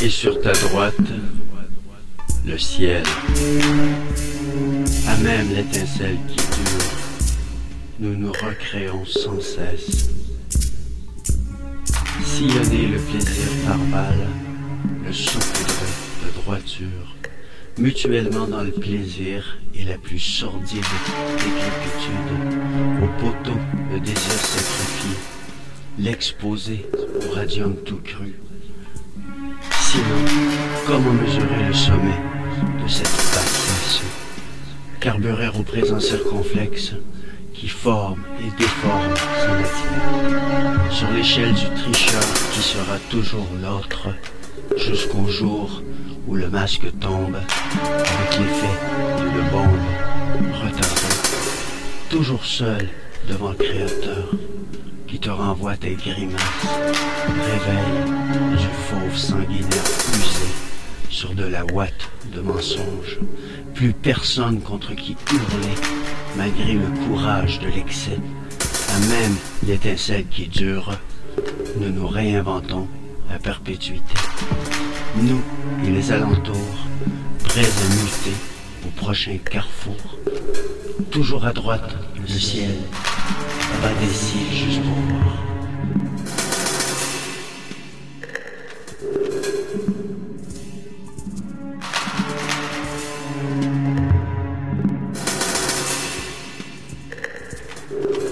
Et sur ta droite, le ciel, à même l'étincelle qui dure, nous nous recréons sans cesse. Sillonner le plaisir par balle, le saupoudre de droiture, mutuellement dans le plaisir et la plus sordide décrépitude, au poteau le désir sacrifié, l'exposer au radium tout cru. Sinon, comment mesurer le sommet de cette bassesse Carburer au présent circonflexe qui forme et déforme sa matière. Sur l'échelle du tricheur qui sera toujours l'autre, jusqu'au jour où le masque tombe avec l'effet d'une bombe retardée. Toujours seul devant le Créateur qui te renvoie tes grimaces. Réveil du sanguinaire usé sur de la ouate de mensonges. Plus personne contre qui hurler, malgré le courage de l'excès. À même l'étincelle qui dure, nous nous réinventons à perpétuité. Nous et les alentours, prêts à muter au prochain carrefour. Toujours à droite, le ciel, bas des cils juste pour voir.